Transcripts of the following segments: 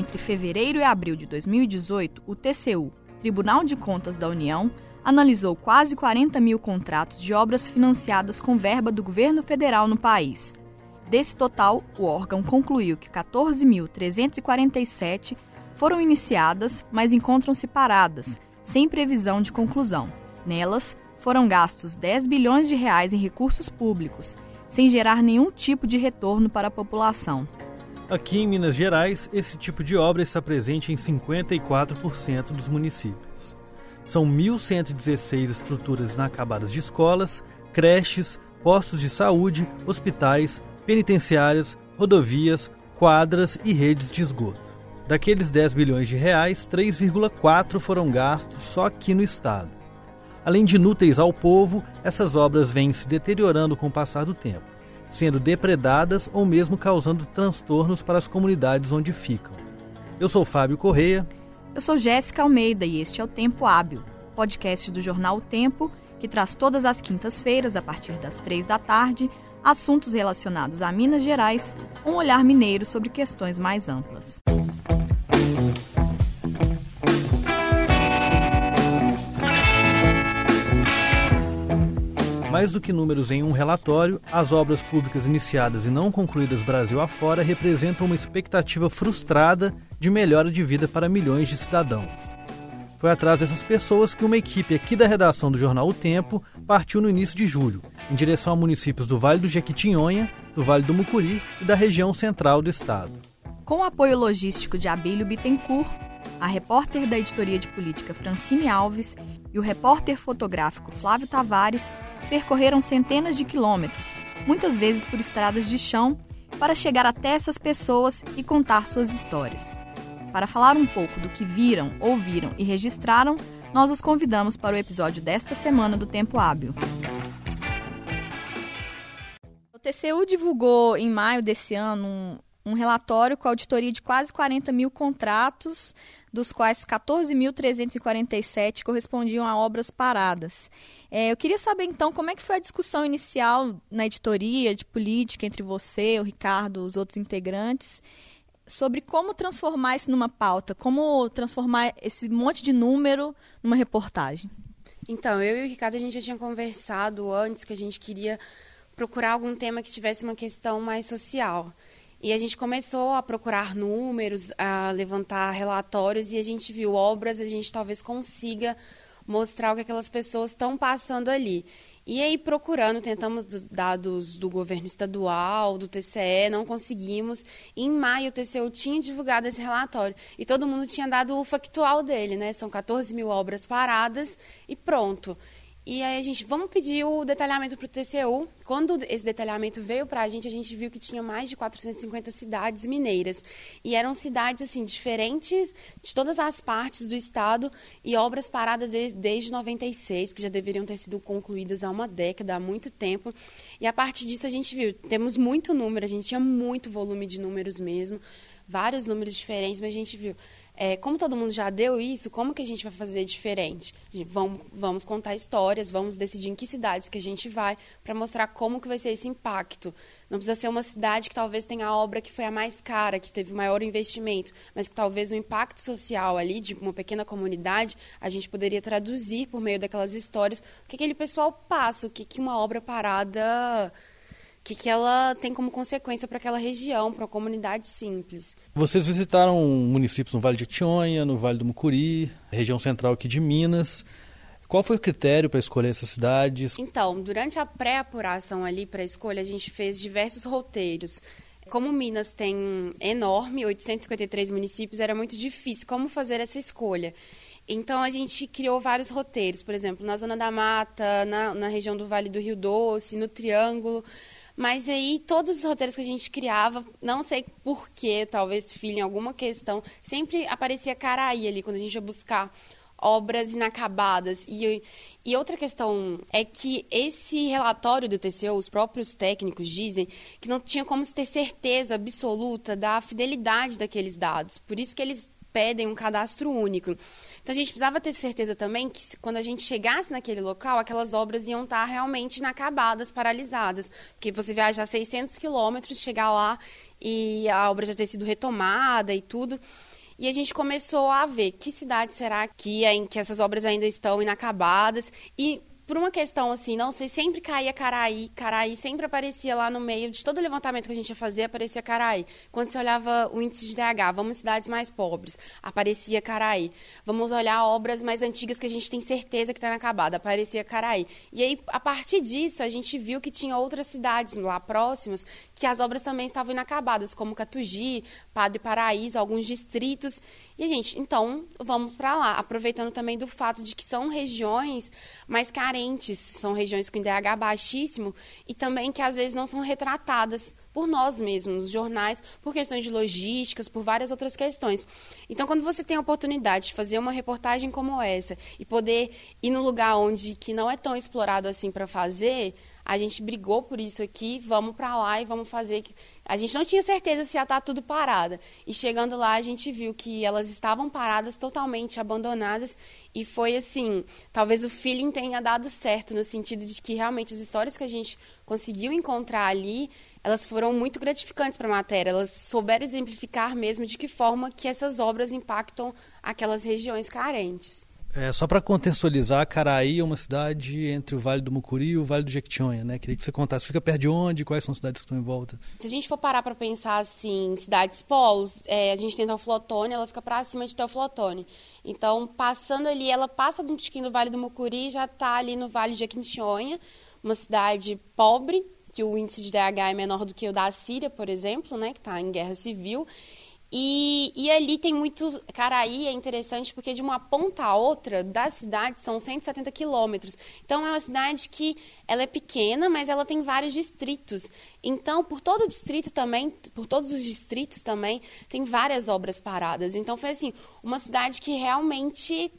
Entre fevereiro e abril de 2018, o TCU, Tribunal de Contas da União, analisou quase 40 mil contratos de obras financiadas com verba do governo federal no país. Desse total, o órgão concluiu que 14.347 foram iniciadas, mas encontram-se paradas, sem previsão de conclusão. Nelas, foram gastos 10 bilhões de reais em recursos públicos, sem gerar nenhum tipo de retorno para a população. Aqui em Minas Gerais, esse tipo de obra está presente em 54% dos municípios. São 1.116 estruturas inacabadas de escolas, creches, postos de saúde, hospitais, penitenciárias, rodovias, quadras e redes de esgoto. Daqueles 10 bilhões de reais, 3,4 foram gastos só aqui no estado. Além de inúteis ao povo, essas obras vêm se deteriorando com o passar do tempo, sendo depredadas ou mesmo causando transtornos para as comunidades onde ficam. Eu sou Fábio Correia. Eu sou Jéssica Almeida e este é o Tempo Hábil, podcast do jornal O Tempo, que traz todas as quintas-feiras, a partir das três da tarde, assuntos relacionados a Minas Gerais, um olhar mineiro sobre questões mais amplas. Mais do que números em um relatório, as obras públicas iniciadas e não concluídas Brasil afora representam uma expectativa frustrada de melhora de vida para milhões de cidadãos. Foi atrás dessas pessoas que uma equipe aqui da redação do jornal O Tempo partiu no início de julho, em direção a municípios do Vale do Jequitinhonha, do Vale do Mucuri e da região central do estado. Com o apoio logístico de Abílio Bittencourt, a repórter da editoria de política Francine Alves e o repórter fotográfico Flávio Tavares percorreram centenas de quilômetros, muitas vezes por estradas de chão, para chegar até essas pessoas e contar suas histórias. Para falar um pouco do que viram, ouviram e registraram, nós os convidamos para o episódio desta semana do Tempo Hábil. O TCU divulgou em maio desse ano um, um relatório com auditoria de quase 40 mil contratos, dos quais 14.347 correspondiam a obras paradas. É, eu queria saber, então, como é que foi a discussão inicial na editoria de política entre você, o Ricardo, os outros integrantes, sobre como transformar isso numa pauta, como transformar esse monte de número numa reportagem. Então, eu e o Ricardo, a gente já tinha conversado antes que a gente queria procurar algum tema que tivesse uma questão mais social. E a gente começou a procurar números, a levantar relatórios e a gente viu obras, a gente talvez consiga mostrar o que aquelas pessoas estão passando ali. E aí, procurando, tentamos dados do governo estadual, do TCE, não conseguimos. Em maio, o TCU tinha divulgado esse relatório e todo mundo tinha dado o factual dele, né? São 14 mil obras paradas e pronto. E aí a gente, vamos pedir o detalhamento para o TCU. Quando esse detalhamento veio para a gente, a gente viu que tinha mais de 450 cidades mineiras. E eram cidades, assim, diferentes de todas as partes do estado e obras paradas desde, desde 96, que já deveriam ter sido concluídas há uma década, há muito tempo. E a partir disso a gente viu, temos muito número, a gente tinha muito volume de números mesmo, vários números diferentes, mas a gente viu é, como todo mundo já deu isso, como que a gente vai fazer diferente? Vamos, vamos contar histórias, vamos decidir em que cidades que a gente vai para mostrar como que vai ser esse impacto. Não precisa ser uma cidade que talvez tenha a obra que foi a mais cara, que teve maior investimento, mas que talvez o impacto social ali de uma pequena comunidade a gente poderia traduzir por meio daquelas histórias o que aquele pessoal passa, o que, que uma obra parada que, que ela tem como consequência para aquela região, para a comunidade simples. Vocês visitaram municípios no Vale de Tionha, no Vale do Mucuri, região central aqui de Minas. Qual foi o critério para escolher essas cidades? Então, durante a pré-apuração ali para a escolha, a gente fez diversos roteiros. Como Minas tem enorme, 853 municípios, era muito difícil como fazer essa escolha. Então a gente criou vários roteiros, por exemplo, na Zona da Mata, na, na região do Vale do Rio Doce, no Triângulo. Mas aí, todos os roteiros que a gente criava, não sei porquê, talvez filho em alguma questão, sempre aparecia Caraí ali, quando a gente ia buscar obras inacabadas. E, e outra questão é que esse relatório do TCU, os próprios técnicos dizem que não tinha como ter certeza absoluta da fidelidade daqueles dados. Por isso que eles pedem um cadastro único. Então a gente precisava ter certeza também que quando a gente chegasse naquele local, aquelas obras iam estar realmente inacabadas, paralisadas. Porque você viajar 600 quilômetros, chegar lá e a obra já ter sido retomada e tudo. E a gente começou a ver que cidade será que, é, em que essas obras ainda estão inacabadas e por uma questão assim, não sei, sempre caía Caraí, Caraí sempre aparecia lá no meio de todo o levantamento que a gente ia fazer, aparecia Caraí. Quando você olhava o índice de DH, vamos cidades mais pobres, aparecia Caraí. Vamos olhar obras mais antigas que a gente tem certeza que está inacabada, aparecia Caraí. E aí, a partir disso, a gente viu que tinha outras cidades lá próximas que as obras também estavam inacabadas, como Catugi, Padre Paraíso, alguns distritos. E, gente, então, vamos para lá, aproveitando também do fato de que são regiões mais carentes, são regiões com IDH baixíssimo e também que às vezes não são retratadas por nós mesmos, nos jornais, por questões de logísticas, por várias outras questões. Então, quando você tem a oportunidade de fazer uma reportagem como essa e poder ir no lugar onde que não é tão explorado assim para fazer, a gente brigou por isso aqui, vamos para lá e vamos fazer. A gente não tinha certeza se ia estar tá tudo parada. E chegando lá, a gente viu que elas estavam paradas, totalmente abandonadas. E foi assim: talvez o feeling tenha dado certo, no sentido de que realmente as histórias que a gente conseguiu encontrar ali, elas foram muito gratificantes para a matéria. Elas souberam exemplificar mesmo de que forma que essas obras impactam aquelas regiões carentes. É, só para contextualizar, Caraí é uma cidade entre o Vale do Mucuri e o Vale do Jequitinhonha, né? Queria que você contasse, fica perto de onde, quais são as cidades que estão em volta? Se a gente for parar para pensar assim, cidades polos, é, a gente tem Teoflotone, ela fica para cima de Teoflotone. Então, passando ali, ela passa um tiquinho do Vale do Mucuri e já está ali no Vale do Jequitinhonha, uma cidade pobre, que o índice de DH é menor do que o da Síria, por exemplo, né, que está em guerra civil. E, e ali tem muito. Caraí é interessante porque de uma ponta a outra da cidade são 170 quilômetros. Então é uma cidade que ela é pequena, mas ela tem vários distritos. Então, por todo o distrito também, por todos os distritos também, tem várias obras paradas. Então foi assim, uma cidade que realmente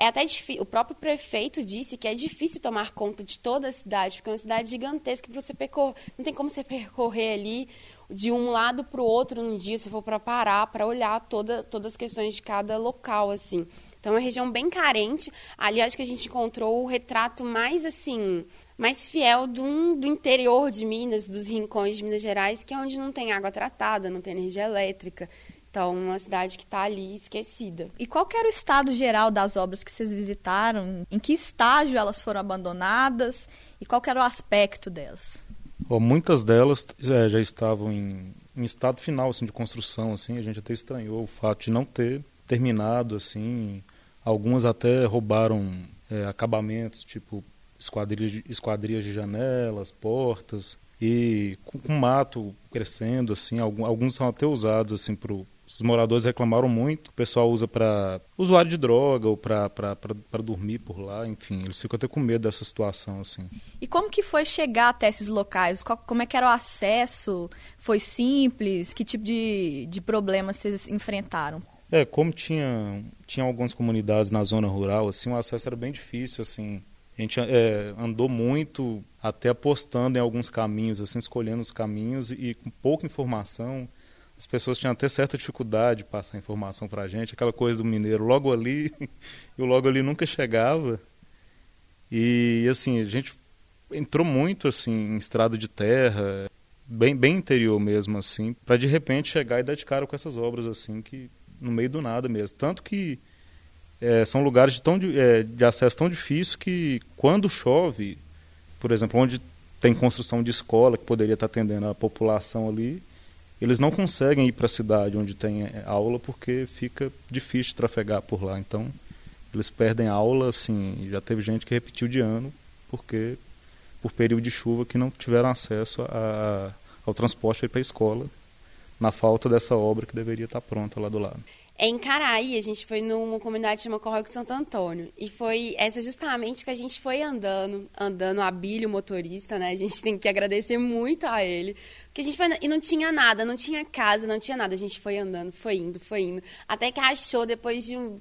é até difícil. O próprio prefeito disse que é difícil tomar conta de toda a cidade, porque é uma cidade gigantesca para você percorrer. Não tem como você percorrer ali de um lado para o outro num dia, se for para parar, para olhar toda, todas as questões de cada local, assim. Então, é uma região bem carente. Ali, acho que a gente encontrou o retrato mais, assim, mais fiel do, do interior de Minas, dos rincões de Minas Gerais, que é onde não tem água tratada, não tem energia elétrica. Então, uma cidade que está ali esquecida. E qual era o estado geral das obras que vocês visitaram? Em que estágio elas foram abandonadas? E qual era o aspecto delas? Muitas delas é, já estavam em, em, estado final assim, de construção, assim, a gente até estranhou o fato de não ter terminado, assim, algumas até roubaram é, acabamentos, tipo esquadrias de, esquadrias de janelas, portas, e com, com mato crescendo, assim, alguns, alguns são até usados assim, para os moradores reclamaram muito. O pessoal usa para usuário de droga ou para dormir por lá, enfim. Eles ficam até com medo dessa situação, assim. E como que foi chegar até esses locais? Como é que era o acesso? Foi simples? Que tipo de, de problemas vocês enfrentaram? É, como tinha, tinha algumas comunidades na zona rural, assim, o acesso era bem difícil, assim. A gente é, andou muito, até apostando em alguns caminhos, assim, escolhendo os caminhos e com pouca informação as pessoas tinham até certa dificuldade de passar informação para a gente, aquela coisa do mineiro logo ali, e o logo ali nunca chegava. E assim, a gente entrou muito assim em estrada de terra, bem, bem interior mesmo assim, para de repente chegar e dar de cara com essas obras assim que no meio do nada mesmo. Tanto que é, são lugares de, tão, é, de acesso tão difícil que quando chove, por exemplo, onde tem construção de escola que poderia estar atendendo a população ali, eles não conseguem ir para a cidade onde tem eh, aula porque fica difícil trafegar por lá. Então, eles perdem aula, assim, já teve gente que repetiu de ano porque por período de chuva que não tiveram acesso a, ao transporte para a escola na falta dessa obra que deveria estar pronta lá do lado. É em Caraí, a gente foi numa comunidade que chama Córrego de Santo Antônio. E foi essa justamente que a gente foi andando, andando a Billy, motorista, né? A gente tem que agradecer muito a ele. Porque a gente foi e não tinha nada, não tinha casa, não tinha nada. A gente foi andando, foi indo, foi indo. Até que achou, depois de um,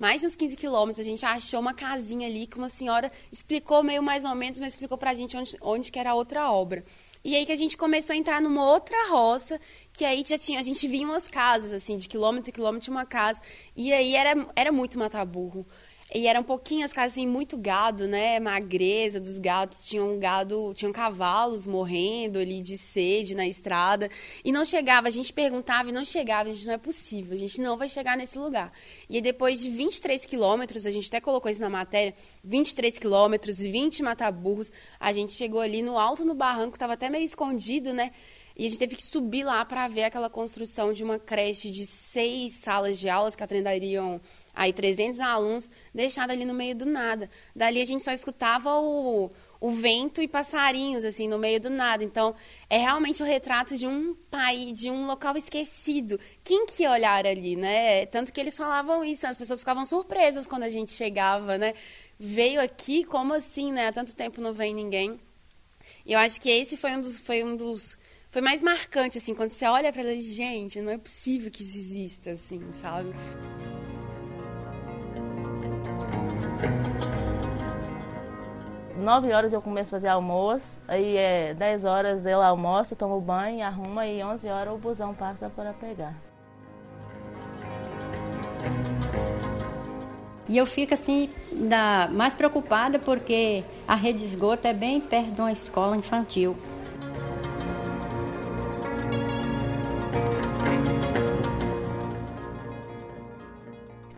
mais de uns 15 quilômetros, a gente achou uma casinha ali que uma senhora explicou meio mais ou menos, mas explicou pra gente onde, onde que era a outra obra. E aí que a gente começou a entrar numa outra roça, que aí já tinha, a gente via umas casas, assim, de quilômetro em quilômetro uma casa. E aí era, era muito mataburro. E eram pouquinhas casas, assim, muito gado, né? Magreza dos gados. Tinham gado, tinham cavalos morrendo ali de sede na estrada. E não chegava, a gente perguntava e não chegava. A gente, não é possível, a gente não vai chegar nesse lugar. E aí, depois de 23 quilômetros, a gente até colocou isso na matéria, 23 quilômetros, 20 mataburros, a gente chegou ali no alto no barranco, estava até meio escondido, né? E a gente teve que subir lá para ver aquela construção de uma creche de seis salas de aulas que atenderiam aí 300 alunos, deixada ali no meio do nada. Dali a gente só escutava o, o vento e passarinhos, assim, no meio do nada. Então, é realmente o retrato de um país, de um local esquecido. Quem que ia olhar ali, né? Tanto que eles falavam isso, as pessoas ficavam surpresas quando a gente chegava, né? Veio aqui, como assim, né? Há tanto tempo não vem ninguém. E eu acho que esse foi um dos, foi um dos foi mais marcante, assim, quando você olha para ela, gente, não é possível que isso exista, assim, sabe? Nove horas eu começo a fazer almoço, aí é dez horas eu almoço, tomo banho, arrumo e onze horas o busão passa para pegar. E eu fico assim, mais preocupada porque a rede de esgoto é bem perto de uma escola infantil.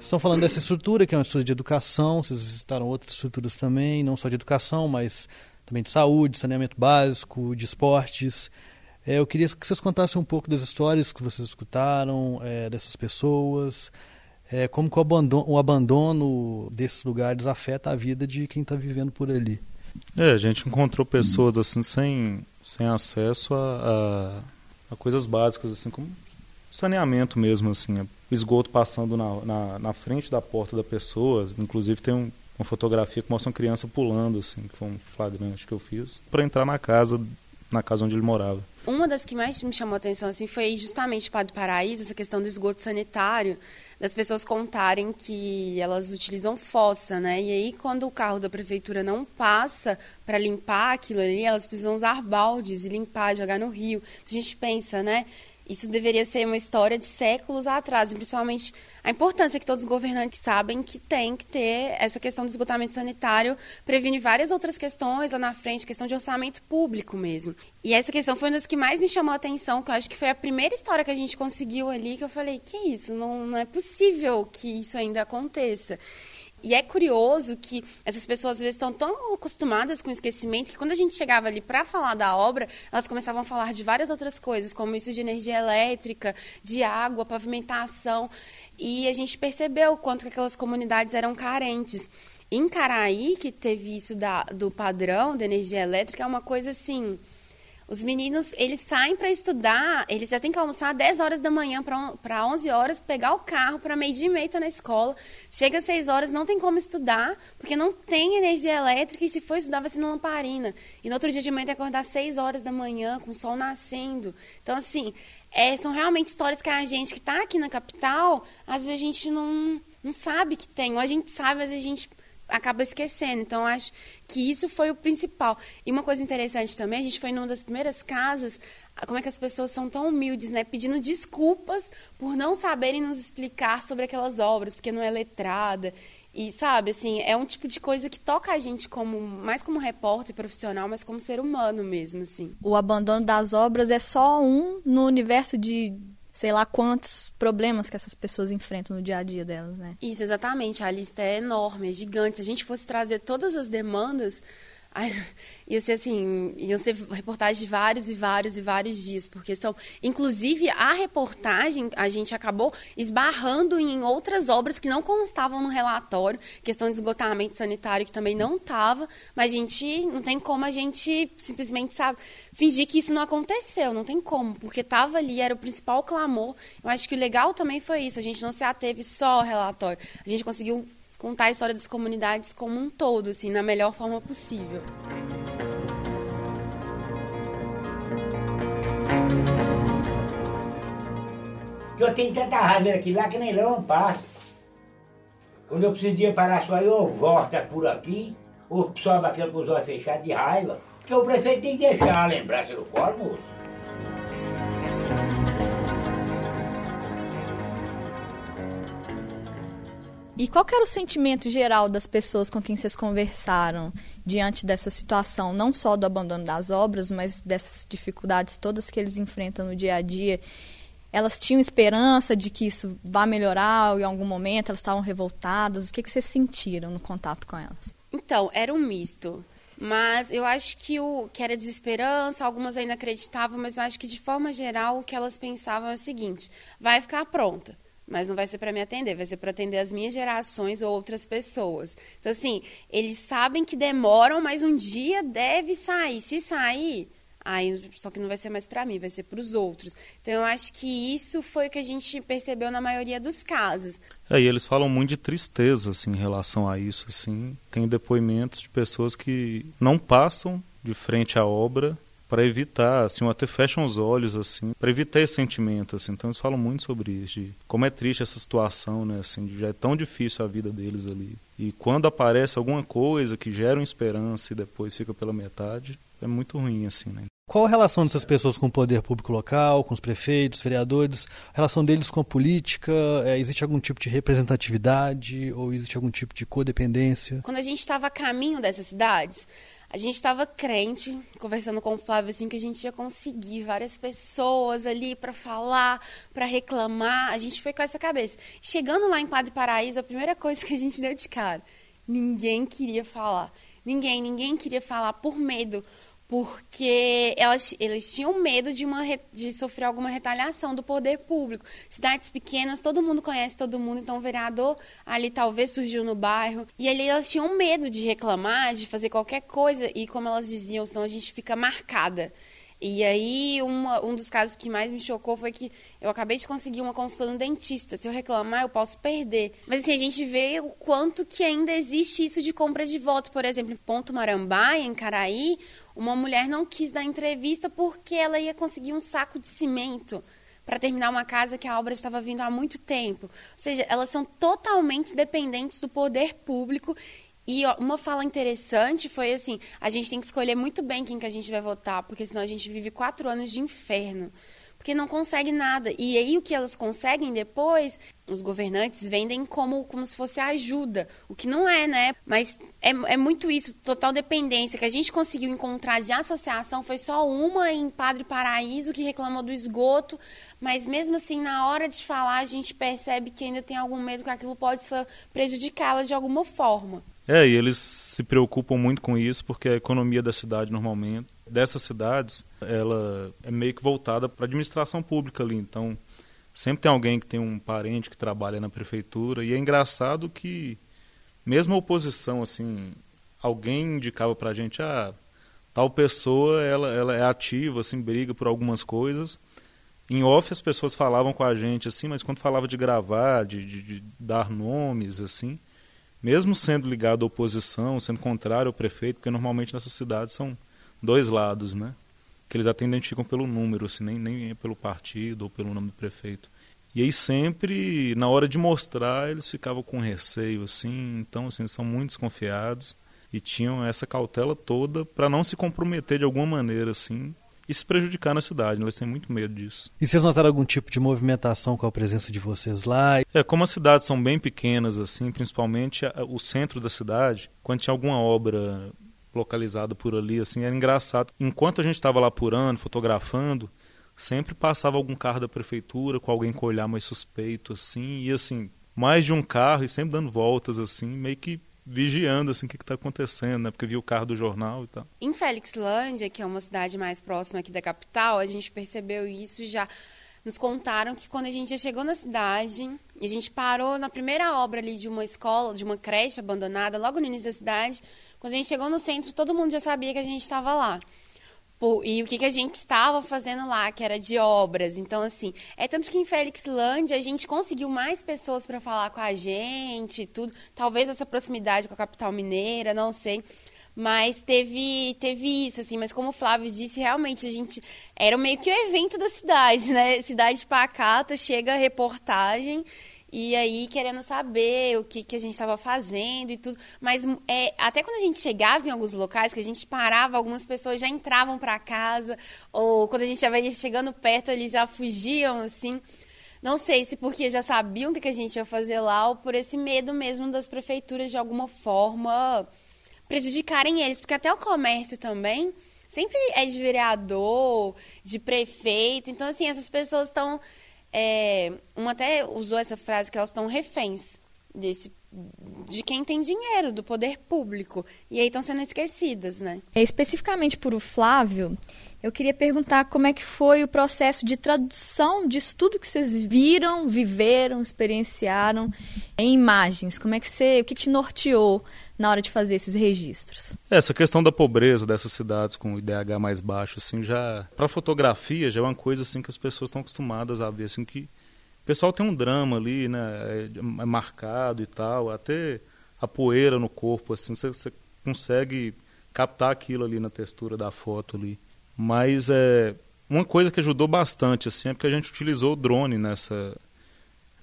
Estão falando dessa estrutura, que é uma estrutura de educação, vocês visitaram outras estruturas também, não só de educação, mas também de saúde, saneamento básico, de esportes. É, eu queria que vocês contassem um pouco das histórias que vocês escutaram, é, dessas pessoas, é, como o abandono, o abandono desses lugares afeta a vida de quem está vivendo por ali. É, a gente encontrou pessoas assim sem, sem acesso a, a, a coisas básicas, assim como saneamento mesmo, assim, o esgoto passando na, na, na, frente da porta da pessoa. Inclusive tem um, uma fotografia que mostra uma criança pulando, assim, que foi um flagrante que eu fiz, para entrar na casa, na casa onde ele morava. Uma das que mais me chamou a atenção assim, foi justamente Padre Paraíso, essa questão do esgoto sanitário, das pessoas contarem que elas utilizam fossa, né? E aí, quando o carro da prefeitura não passa para limpar aquilo ali, elas precisam usar baldes e limpar, jogar no rio. A gente pensa, né? Isso deveria ser uma história de séculos atrás, e principalmente a importância que todos os governantes sabem que tem que ter essa questão do esgotamento sanitário, previne várias outras questões lá na frente, questão de orçamento público mesmo. E essa questão foi uma das que mais me chamou a atenção, que eu acho que foi a primeira história que a gente conseguiu ali, que eu falei, que isso, não, não é possível que isso ainda aconteça. E é curioso que essas pessoas às vezes estão tão acostumadas com o esquecimento que quando a gente chegava ali para falar da obra, elas começavam a falar de várias outras coisas, como isso de energia elétrica, de água, pavimentação. E a gente percebeu quanto que aquelas comunidades eram carentes. Em Caraí, que teve isso da, do padrão da energia elétrica, é uma coisa assim os meninos, eles saem para estudar, eles já têm que almoçar 10 horas da manhã para 11 horas, pegar o carro para meio dia e meia tá na escola. Chega às 6 horas, não tem como estudar, porque não tem energia elétrica e se for estudar vai ser na lamparina. E no outro dia de manhã tem que acordar às 6 horas da manhã, com o sol nascendo. Então, assim, é, são realmente histórias que a gente que está aqui na capital, às vezes a gente não, não sabe que tem. Ou a gente sabe, mas a gente acaba esquecendo. Então, acho que isso foi o principal. E uma coisa interessante também, a gente foi numa das primeiras casas, como é que as pessoas são tão humildes, né? Pedindo desculpas por não saberem nos explicar sobre aquelas obras, porque não é letrada. E, sabe, assim, é um tipo de coisa que toca a gente como mais como repórter profissional, mas como ser humano mesmo, assim. O abandono das obras é só um no universo de sei lá quantos problemas que essas pessoas enfrentam no dia a dia delas, né? Isso, exatamente. A lista é enorme, é gigante. Se a gente fosse trazer todas as demandas, ia ser assim, iam ser reportagens de vários e vários e vários dias, porque são, inclusive a reportagem a gente acabou esbarrando em outras obras que não constavam no relatório, questão de esgotamento sanitário que também não estava, mas a gente não tem como a gente simplesmente sabe fingir que isso não aconteceu, não tem como, porque estava ali, era o principal clamor. Eu acho que o legal também foi isso, a gente não se ateve só ao relatório, a gente conseguiu contar a história das comunidades como um todo, assim, na melhor forma possível. Eu tenho tanta raiva aqui lá que nem eu passo. Quando eu preciso ir parar só, eu volto por aqui, ou sobe aquele com os olhos fechados de raiva. Porque o prefeito tem que deixar a lembrança do colo, moço. E qual era o sentimento geral das pessoas com quem vocês conversaram diante dessa situação, não só do abandono das obras, mas dessas dificuldades todas que eles enfrentam no dia a dia? Elas tinham esperança de que isso vá melhorar em algum momento? Elas estavam revoltadas? O que, que vocês sentiram no contato com elas? Então, era um misto. Mas eu acho que o que era desesperança, algumas ainda acreditavam, mas eu acho que de forma geral o que elas pensavam é o seguinte: vai ficar pronta mas não vai ser para me atender, vai ser para atender as minhas gerações ou outras pessoas. Então, assim, eles sabem que demoram, mas um dia deve sair. Se sair, aí só que não vai ser mais para mim, vai ser para os outros. Então, eu acho que isso foi o que a gente percebeu na maioria dos casos. É, e eles falam muito de tristeza, assim, em relação a isso, assim. Tem depoimentos de pessoas que não passam de frente à obra para evitar, assim, ou até fecham os olhos, assim, para evitar esse sentimento, assim. Então eles falam muito sobre isso, de como é triste essa situação, né, assim, de já é tão difícil a vida deles ali. E quando aparece alguma coisa que gera uma esperança e depois fica pela metade, é muito ruim, assim, né. Qual a relação dessas pessoas com o poder público local, com os prefeitos, vereadores? A relação deles com a política? É, existe algum tipo de representatividade ou existe algum tipo de codependência? Quando a gente estava a caminho dessas cidades, a gente estava crente, conversando com o Flávio, assim, que a gente ia conseguir várias pessoas ali para falar, para reclamar. A gente foi com essa cabeça. Chegando lá em Padre Paraíso, a primeira coisa que a gente deu de cara, ninguém queria falar. Ninguém, ninguém queria falar por medo porque elas, eles tinham medo de, uma, de sofrer alguma retaliação do poder público. Cidades pequenas, todo mundo conhece todo mundo, então o vereador ali talvez surgiu no bairro. E ali elas tinham medo de reclamar, de fazer qualquer coisa, e como elas diziam, senão a gente fica marcada. E aí, uma, um dos casos que mais me chocou foi que eu acabei de conseguir uma consulta no dentista. Se eu reclamar, eu posso perder. Mas assim, a gente vê o quanto que ainda existe isso de compra de voto. Por exemplo, em Ponto Marambaia, em Caraí, uma mulher não quis dar entrevista porque ela ia conseguir um saco de cimento para terminar uma casa que a obra estava vindo há muito tempo. Ou seja, elas são totalmente dependentes do poder público e ó, uma fala interessante foi assim: a gente tem que escolher muito bem quem que a gente vai votar, porque senão a gente vive quatro anos de inferno. Porque não consegue nada. E aí o que elas conseguem depois, os governantes vendem como, como se fosse ajuda. O que não é, né? Mas é, é muito isso, total dependência. Que a gente conseguiu encontrar de associação foi só uma em Padre Paraíso que reclamou do esgoto. Mas mesmo assim, na hora de falar, a gente percebe que ainda tem algum medo que aquilo pode prejudicá-la de alguma forma. É, e eles se preocupam muito com isso porque a economia da cidade normalmente, dessas cidades, ela é meio que voltada para a administração pública ali. Então, sempre tem alguém que tem um parente que trabalha na prefeitura e é engraçado que mesmo a oposição assim, alguém indicava para a gente, ah, tal pessoa, ela, ela é ativa, assim, briga por algumas coisas. Em off as pessoas falavam com a gente assim, mas quando falava de gravar, de, de, de dar nomes assim, mesmo sendo ligado à oposição, sendo contrário ao prefeito, porque normalmente nessas cidades são dois lados, né? Que eles até identificam pelo número, assim, nem, nem pelo partido ou pelo nome do prefeito. E aí sempre, na hora de mostrar, eles ficavam com receio, assim, então, assim, são muito desconfiados e tinham essa cautela toda para não se comprometer de alguma maneira, assim, e se prejudicar na cidade. Né? Eles têm muito medo disso. E vocês notaram algum tipo de movimentação com a presença de vocês lá? É, como as cidades são bem pequenas, assim, principalmente o centro da cidade, quando tinha alguma obra localizada por ali, assim, era engraçado. Enquanto a gente estava lá apurando, fotografando, sempre passava algum carro da prefeitura com alguém com olhar mais suspeito, assim, e assim, mais de um carro e sempre dando voltas, assim, meio que vigiando assim o que está acontecendo, né? Porque viu o carro do jornal e tal. Em Felixlândia, que é uma cidade mais próxima aqui da capital, a gente percebeu isso já. Nos contaram que quando a gente já chegou na cidade, e a gente parou na primeira obra ali de uma escola, de uma creche abandonada, logo no início da cidade, quando a gente chegou no centro, todo mundo já sabia que a gente estava lá e o que, que a gente estava fazendo lá, que era de obras. Então, assim, é tanto que em Felixlândia a gente conseguiu mais pessoas para falar com a gente, tudo. Talvez essa proximidade com a capital mineira, não sei. Mas teve, teve isso, assim. Mas como o Flávio disse, realmente a gente. Era meio que o evento da cidade, né? Cidade pacata, chega a reportagem e aí querendo saber o que, que a gente estava fazendo e tudo. Mas é, até quando a gente chegava em alguns locais, que a gente parava, algumas pessoas já entravam para casa, ou quando a gente estava chegando perto, eles já fugiam, assim. Não sei se porque já sabiam o que a gente ia fazer lá ou por esse medo mesmo das prefeituras de alguma forma prejudicarem eles, porque até o comércio também sempre é de vereador, de prefeito. Então, assim, essas pessoas estão. É, uma até usou essa frase que elas estão reféns desse de quem tem dinheiro, do poder público. E aí estão sendo esquecidas, né? É, especificamente por o Flávio, eu queria perguntar como é que foi o processo de tradução disso tudo que vocês viram, viveram, experienciaram em imagens. Como é que você, o que te norteou na hora de fazer esses registros? Essa questão da pobreza dessas cidades com o IDH mais baixo, assim, já para fotografia já é uma coisa assim que as pessoas estão acostumadas a ver, assim que pessoal tem um drama ali, né? É, é marcado e tal, até a poeira no corpo, assim, você consegue captar aquilo ali na textura da foto ali. Mas é uma coisa que ajudou bastante, assim, é porque a gente utilizou o drone nessa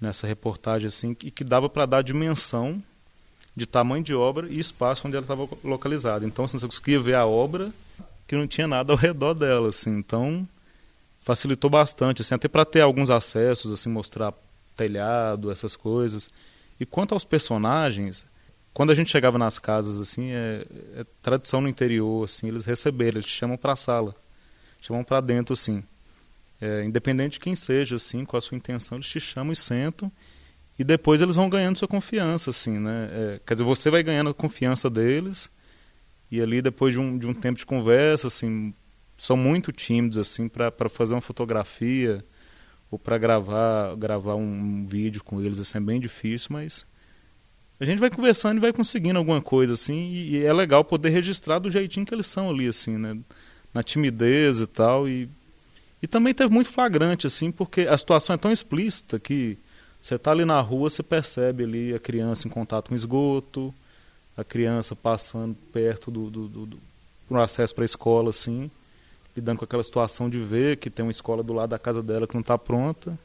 nessa reportagem, assim, e que dava para dar dimensão de tamanho de obra e espaço onde ela estava localizada. Então, assim, você conseguia ver a obra que não tinha nada ao redor dela, assim. Então, facilitou bastante, assim, até para ter alguns acessos, assim, mostrar telhado, essas coisas. E quanto aos personagens, quando a gente chegava nas casas, assim, é, é tradição no interior, assim, eles receberam, eles te chamam para a sala, chamam para dentro, assim. É, independente de quem seja, assim, com a sua intenção, eles te chamam e sentam e depois eles vão ganhando sua confiança, assim, né? É, quer dizer, você vai ganhando a confiança deles e ali depois de um, de um tempo de conversa, assim, são muito tímidos assim para fazer uma fotografia ou para gravar gravar um, vídeo com eles assim é bem difícil mas a gente vai conversando e vai conseguindo alguma coisa assim e, e, é legal poder registrar do jeitinho que eles são ali assim né? Na timidez e tal e e também teve muito flagrante assim porque a situação é tão explícita que você está ali na rua você percebe ali a criança em contato com esgoto a criança passando perto do, do, do, do acesso para a escola assim lidando com aquela situação de ver que tem uma escola do lado da casa dela que não está pronta.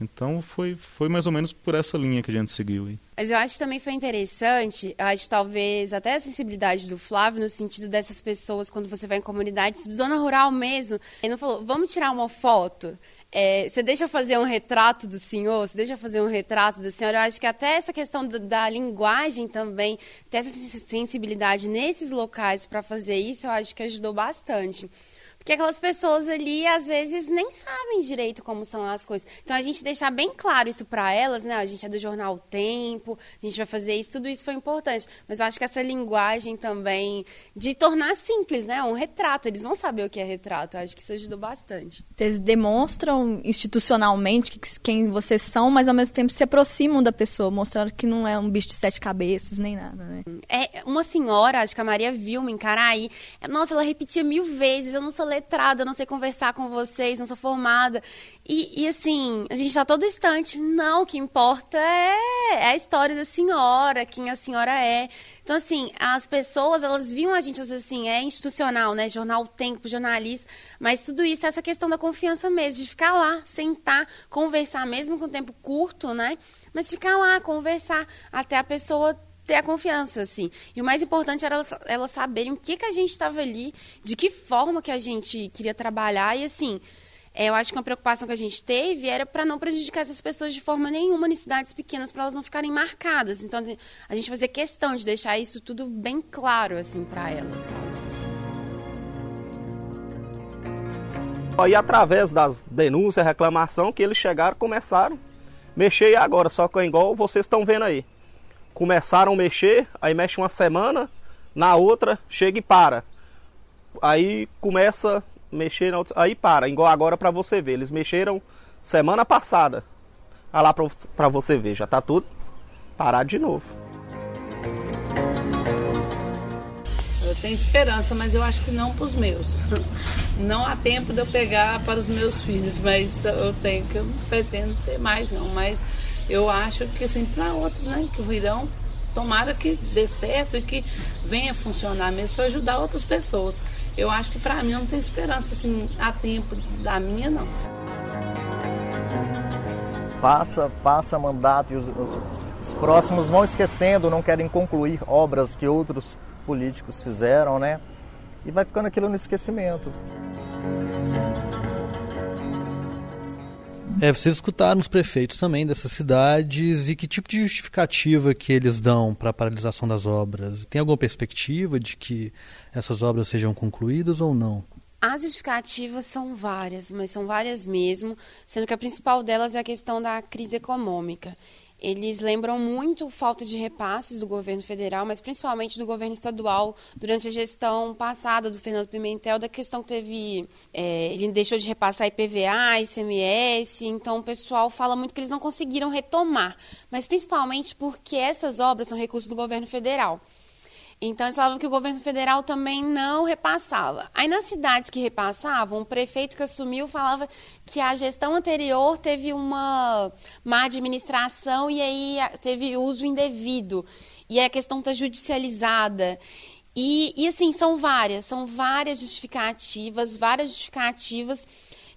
Então foi, foi mais ou menos por essa linha que a gente seguiu. Aí. Mas eu acho que também foi interessante, eu acho talvez até a sensibilidade do Flávio no sentido dessas pessoas quando você vai em comunidades, zona rural mesmo, ele não falou, vamos tirar uma foto. É, você deixa eu fazer um retrato do senhor, você deixa eu fazer um retrato da senhora. Eu acho que até essa questão da, da linguagem também, ter essa sensibilidade nesses locais para fazer isso, eu acho que ajudou bastante. Porque aquelas pessoas ali, às vezes, nem sabem direito como são as coisas. Então, a gente deixar bem claro isso para elas, né? A gente é do jornal Tempo, a gente vai fazer isso, tudo isso foi importante. Mas eu acho que essa linguagem também de tornar simples, né? Um retrato. Eles vão saber o que é retrato. Eu acho que isso ajudou bastante. Vocês demonstram institucionalmente quem vocês são, mas ao mesmo tempo se aproximam da pessoa, mostrando que não é um bicho de sete cabeças, nem nada, né? É, uma senhora, acho que a Maria viu me encarar aí. Nossa, ela repetia mil vezes, eu não sou letrada, não sei conversar com vocês, não sou formada. E, e assim, a gente está todo instante. Não, o que importa é, é, a história da senhora, quem a senhora é. Então, assim, as pessoas, elas viam a gente assim, é institucional, né? Jornal Tempo, jornalista. Mas tudo isso é essa questão da confiança mesmo, de ficar lá, sentar, conversar, mesmo com tempo curto, né? Mas ficar lá, conversar, até a pessoa ter a confiança, assim. E o mais importante era elas, elas saberem o que, que a gente estava ali, de que forma que a gente queria trabalhar. E, assim, é, eu acho que uma preocupação que a gente teve era para não prejudicar essas pessoas de forma nenhuma em cidades pequenas, para elas não ficarem marcadas. Então, a gente fazer questão de deixar isso tudo bem claro, assim, para elas? E através das denúncias, reclamação, que eles chegaram, começaram mexer agora, só que é igual vocês estão vendo aí começaram a mexer, aí mexe uma semana, na outra chega e para. Aí começa a mexer, outra, aí para, igual agora para você ver. Eles mexeram semana passada. Olha lá para você ver, já tá tudo parado de novo. Eu tenho esperança, mas eu acho que não para os meus. Não há tempo de eu pegar para os meus filhos, mas eu tenho que eu não pretendo ter mais não, mas eu acho que assim, para outros, né, que virão, tomara que dê certo e que venha funcionar mesmo para ajudar outras pessoas. Eu acho que para mim não tem esperança assim a tempo da minha não. Passa, passa mandato e os, os, os próximos vão esquecendo, não querem concluir obras que outros políticos fizeram, né? E vai ficando aquilo no esquecimento. É, vocês escutaram os prefeitos também dessas cidades e que tipo de justificativa que eles dão para a paralisação das obras? Tem alguma perspectiva de que essas obras sejam concluídas ou não? As justificativas são várias, mas são várias mesmo, sendo que a principal delas é a questão da crise econômica. Eles lembram muito falta de repasses do governo federal, mas principalmente do governo estadual durante a gestão passada do Fernando Pimentel, da questão que teve. É, ele deixou de repassar IPVA, ICMS, então o pessoal fala muito que eles não conseguiram retomar, mas principalmente porque essas obras são recursos do governo federal. Então, eles falavam que o governo federal também não repassava. Aí, nas cidades que repassavam, o prefeito que assumiu falava que a gestão anterior teve uma má administração e aí teve uso indevido. E aí a questão está judicializada. E, e, assim, são várias, são várias justificativas, várias justificativas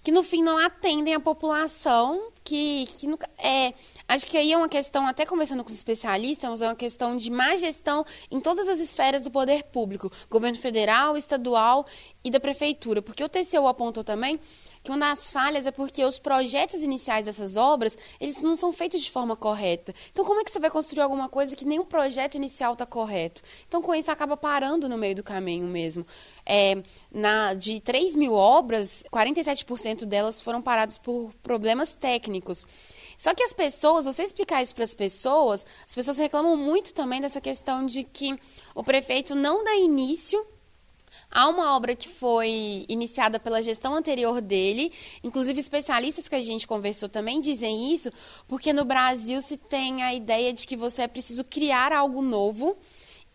que, no fim, não atendem a população, que, que é Acho que aí é uma questão, até conversando com os especialistas, é uma questão de má gestão em todas as esferas do poder público, governo federal, estadual e da prefeitura. Porque o TCU apontou também que uma das falhas é porque os projetos iniciais dessas obras, eles não são feitos de forma correta. Então, como é que você vai construir alguma coisa que nem o projeto inicial está correto? Então, com isso, acaba parando no meio do caminho mesmo. É, na, de 3 mil obras, 47% delas foram paradas por problemas técnicos. Só que as pessoas, você explicar isso para as pessoas, as pessoas reclamam muito também dessa questão de que o prefeito não dá início Há uma obra que foi iniciada pela gestão anterior dele, inclusive especialistas que a gente conversou também dizem isso, porque no Brasil se tem a ideia de que você é preciso criar algo novo.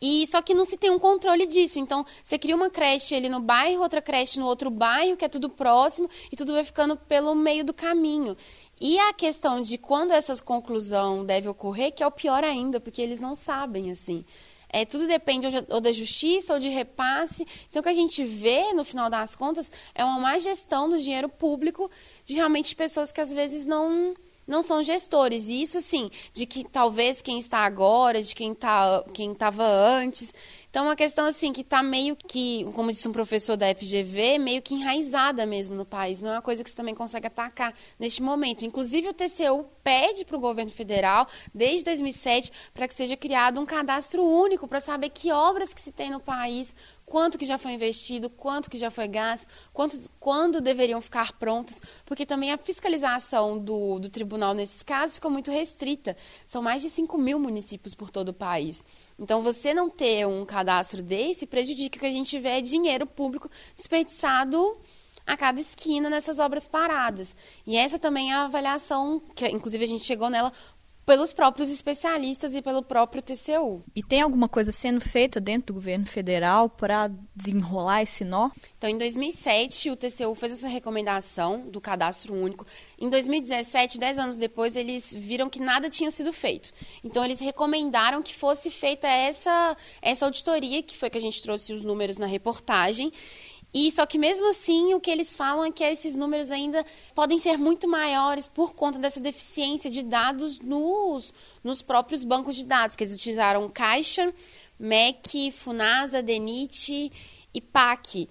E só que não se tem um controle disso. Então, você cria uma creche ali no bairro, outra creche no outro bairro, que é tudo próximo, e tudo vai ficando pelo meio do caminho. E a questão de quando essa conclusão deve ocorrer, que é o pior ainda, porque eles não sabem, assim. É, tudo depende ou da justiça ou de repasse. Então, o que a gente vê, no final das contas, é uma má gestão do dinheiro público de realmente pessoas que às vezes não não são gestores. E isso, assim, de que talvez quem está agora, de quem tá, quem estava antes. Então, é uma questão, assim, que está meio que, como disse um professor da FGV, meio que enraizada mesmo no país. Não é uma coisa que você também consegue atacar neste momento. Inclusive, o TCU pede para o governo federal, desde 2007, para que seja criado um cadastro único para saber que obras que se tem no país, quanto que já foi investido, quanto que já foi gasto, quanto, quando deveriam ficar prontas, porque também a fiscalização do, do tribunal nesses casos ficou muito restrita. São mais de 5 mil municípios por todo o país. Então, você não ter um cadastro desse prejudica que a gente vê dinheiro público desperdiçado a cada esquina nessas obras paradas. E essa também é a avaliação, que inclusive a gente chegou nela pelos próprios especialistas e pelo próprio TCU. E tem alguma coisa sendo feita dentro do governo federal para desenrolar esse nó? Então, em 2007, o TCU fez essa recomendação do cadastro único. Em 2017, dez anos depois, eles viram que nada tinha sido feito. Então, eles recomendaram que fosse feita essa, essa auditoria, que foi que a gente trouxe os números na reportagem. E só que mesmo assim, o que eles falam é que esses números ainda podem ser muito maiores por conta dessa deficiência de dados nos, nos próprios bancos de dados, que eles utilizaram Caixa, MEC, Funasa, DENIT e PAC,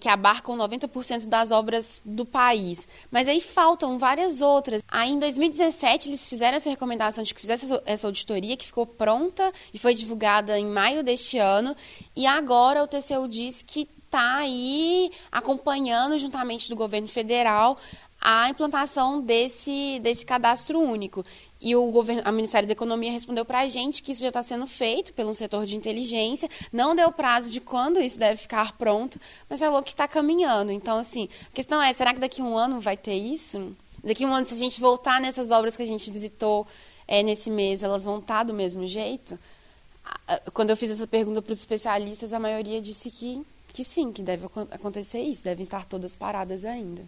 que abarcam 90% das obras do país. Mas aí faltam várias outras. Aí em 2017 eles fizeram essa recomendação de que fizesse essa auditoria, que ficou pronta e foi divulgada em maio deste ano. E agora o TCU diz que está aí acompanhando, juntamente do governo federal, a implantação desse, desse cadastro único. E o governo, a Ministério da Economia respondeu para a gente que isso já está sendo feito pelo setor de inteligência, não deu prazo de quando isso deve ficar pronto, mas falou que está caminhando. Então, assim, a questão é, será que daqui a um ano vai ter isso? Daqui a um ano, se a gente voltar nessas obras que a gente visitou é, nesse mês, elas vão estar tá do mesmo jeito? Quando eu fiz essa pergunta para os especialistas, a maioria disse que que sim, que deve acontecer isso, devem estar todas paradas ainda.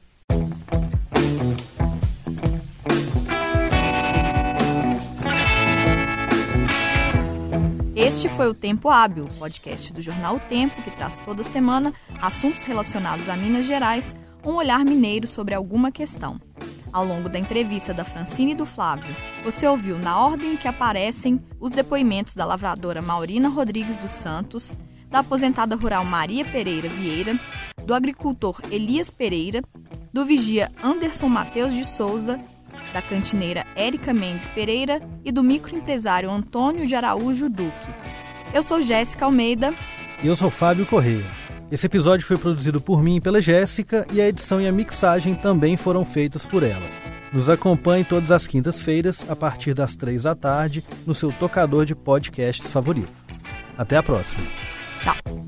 Este foi o Tempo Hábil, podcast do jornal o Tempo, que traz toda semana assuntos relacionados a Minas Gerais, um olhar mineiro sobre alguma questão. Ao longo da entrevista da Francine e do Flávio, você ouviu na ordem que aparecem os depoimentos da lavradora Maurina Rodrigues dos Santos, da aposentada rural Maria Pereira Vieira, do agricultor Elias Pereira, do vigia Anderson Mateus de Souza da cantineira Érica Mendes Pereira e do microempresário Antônio de Araújo Duque. Eu sou Jéssica Almeida. E eu sou Fábio Correia. Esse episódio foi produzido por mim e pela Jéssica e a edição e a mixagem também foram feitas por ela. Nos acompanhe todas as quintas-feiras, a partir das três da tarde, no seu tocador de podcasts favorito. Até a próxima. 자